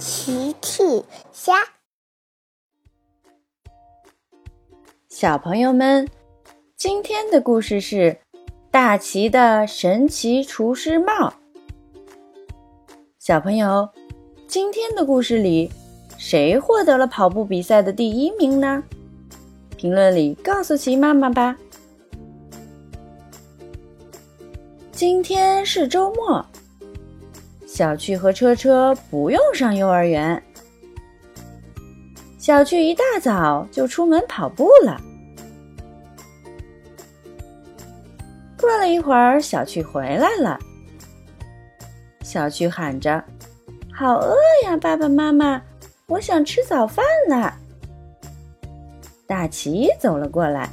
奇趣虾，小朋友们，今天的故事是大奇的神奇厨师帽。小朋友，今天的故事里，谁获得了跑步比赛的第一名呢？评论里告诉奇妈妈吧。今天是周末。小趣和车车不用上幼儿园。小趣一大早就出门跑步了。过了一会儿，小趣回来了。小趣喊着：“好饿呀，爸爸妈妈，我想吃早饭了。”大奇走了过来。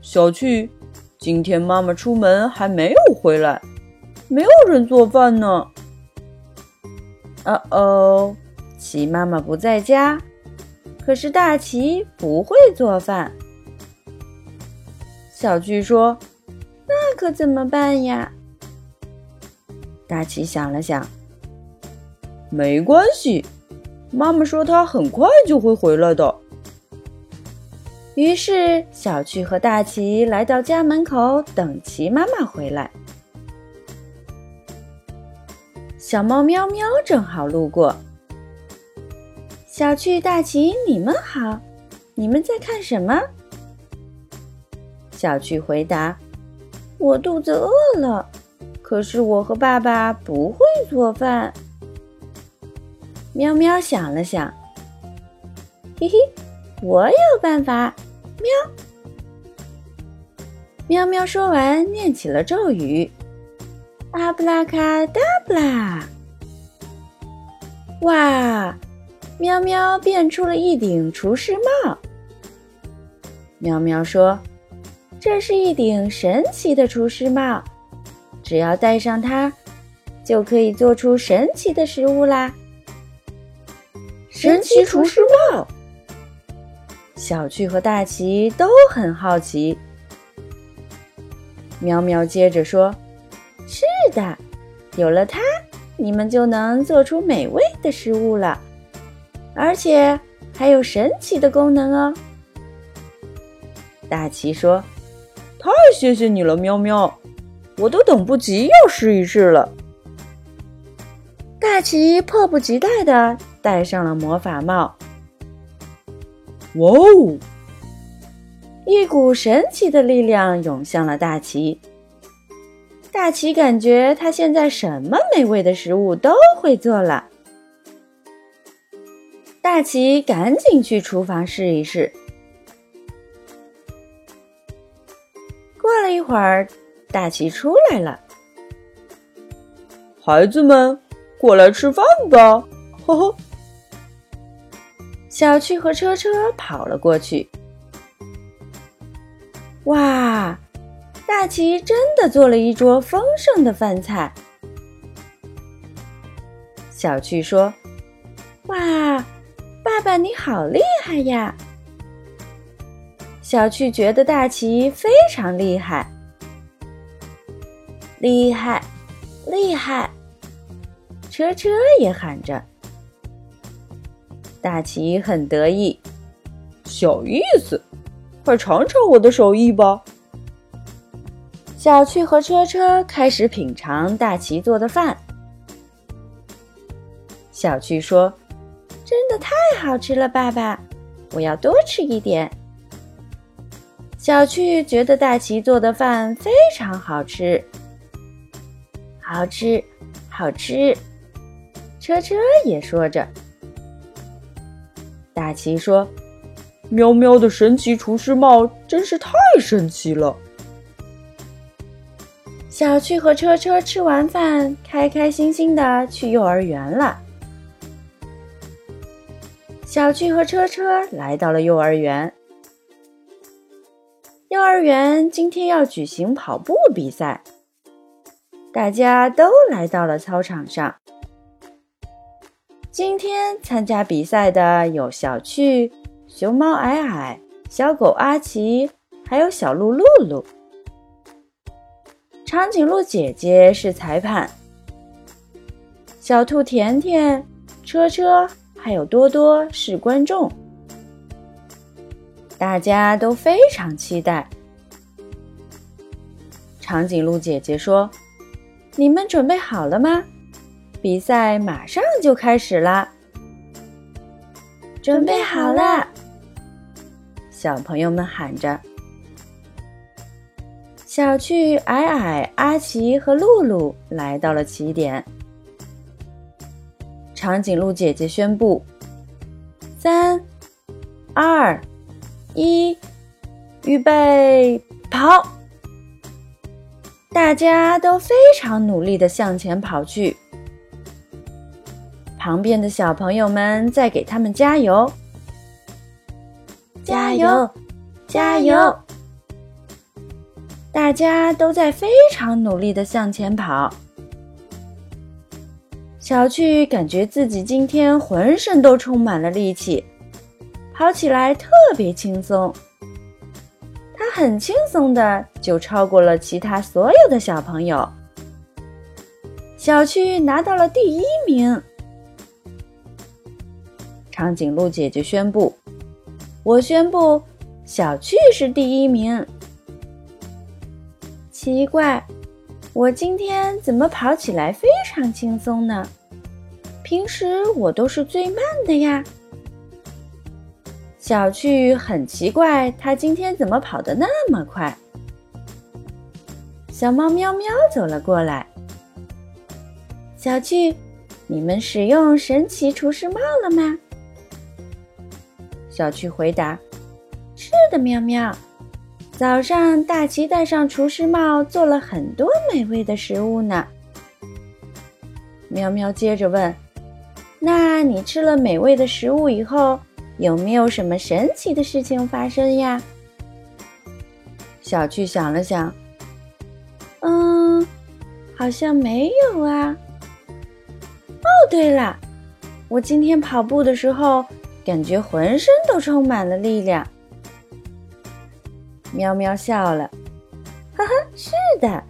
小趣，今天妈妈出门还没有回来。没有人做饭呢。哦哦，齐妈妈不在家，可是大齐不会做饭。小巨说：“那可怎么办呀？”大齐想了想，没关系，妈妈说她很快就会回来的。于是，小巨和大齐来到家门口等齐妈妈回来。小猫喵喵正好路过，小趣、大奇，你们好，你们在看什么？小趣回答：“我肚子饿了，可是我和爸爸不会做饭。”喵喵想了想，嘿嘿，我有办法！喵，喵喵说完，念起了咒语。阿布拉卡达布拉！哇，喵喵变出了一顶厨师帽。喵喵说：“这是一顶神奇的厨师帽，只要戴上它，就可以做出神奇的食物啦！”神奇厨师帽，小趣和大奇都很好奇。喵喵接着说。的，有了它，你们就能做出美味的食物了，而且还有神奇的功能哦。大奇说：“太谢谢你了，喵喵，我都等不及要试一试了。”大奇迫不及待的戴上了魔法帽。哇哦！一股神奇的力量涌向了大奇。大奇感觉他现在什么美味的食物都会做了。大奇赶紧去厨房试一试。过了一会儿，大奇出来了。孩子们，过来吃饭吧！呵呵。小趣和车车跑了过去。哇！大奇真的做了一桌丰盛的饭菜。小趣说：“哇，爸爸你好厉害呀！”小趣觉得大奇非常厉害，厉害，厉害！车车也喊着。大奇很得意，小意思，快尝尝我的手艺吧。小趣和车车开始品尝大奇做的饭。小趣说：“真的太好吃了，爸爸，我要多吃一点。”小趣觉得大奇做的饭非常好吃，好吃，好吃。车车也说着。大奇说：“喵喵的神奇厨师帽真是太神奇了。”小趣和车车吃完饭，开开心心的去幼儿园了。小趣和车车来到了幼儿园。幼儿园今天要举行跑步比赛，大家都来到了操场上。今天参加比赛的有小趣、熊猫矮矮、小狗阿奇，还有小鹿露露。长颈鹿姐姐是裁判，小兔甜甜、车车还有多多是观众，大家都非常期待。长颈鹿姐姐说：“你们准备好了吗？比赛马上就开始啦！”准备好了，小朋友们喊着。小趣、矮矮、阿奇和露露来到了起点。长颈鹿姐姐宣布：“三、二、一，预备，跑！”大家都非常努力的向前跑去。旁边的小朋友们在给他们加油，加油，加油！大家都在非常努力的向前跑。小趣感觉自己今天浑身都充满了力气，跑起来特别轻松。他很轻松的就超过了其他所有的小朋友。小趣拿到了第一名。长颈鹿姐姐宣布：“我宣布，小趣是第一名。”奇怪，我今天怎么跑起来非常轻松呢？平时我都是最慢的呀。小趣很奇怪，它今天怎么跑得那么快？小猫喵喵走了过来。小趣，你们使用神奇厨师帽了吗？小趣回答：“是的，喵喵。”早上，大奇戴上厨师帽，做了很多美味的食物呢。喵喵接着问：“那你吃了美味的食物以后，有没有什么神奇的事情发生呀？”小趣想了想，嗯，好像没有啊。哦，对了，我今天跑步的时候，感觉浑身都充满了力量。喵喵笑了，哈哈，是的，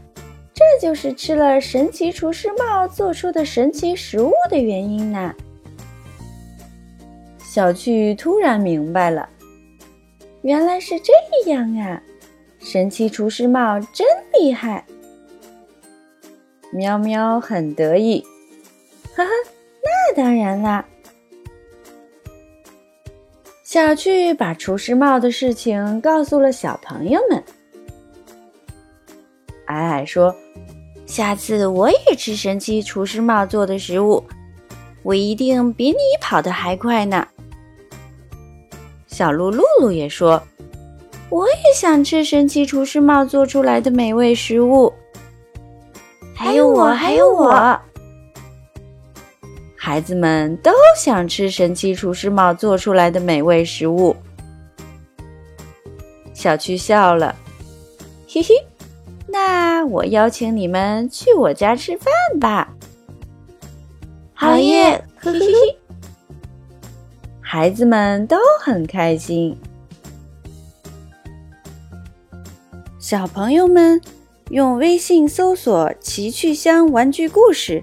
这就是吃了神奇厨师帽做出的神奇食物的原因呢。小趣突然明白了，原来是这样啊！神奇厨师帽真厉害。喵喵很得意，哈哈，那当然啦。小趣把厨师帽的事情告诉了小朋友们。矮矮说：“下次我也吃神奇厨师帽做的食物，我一定比你跑得还快呢。”小鹿露露也说：“我也想吃神奇厨师帽做出来的美味食物。”还有我，还有我。孩子们都想吃神奇厨师帽做出来的美味食物。小趣笑了，嘿嘿，那我邀请你们去我家吃饭吧。好耶，嘿嘿嘿！孩子们都很开心。小朋友们用微信搜索“奇趣箱玩具故事”。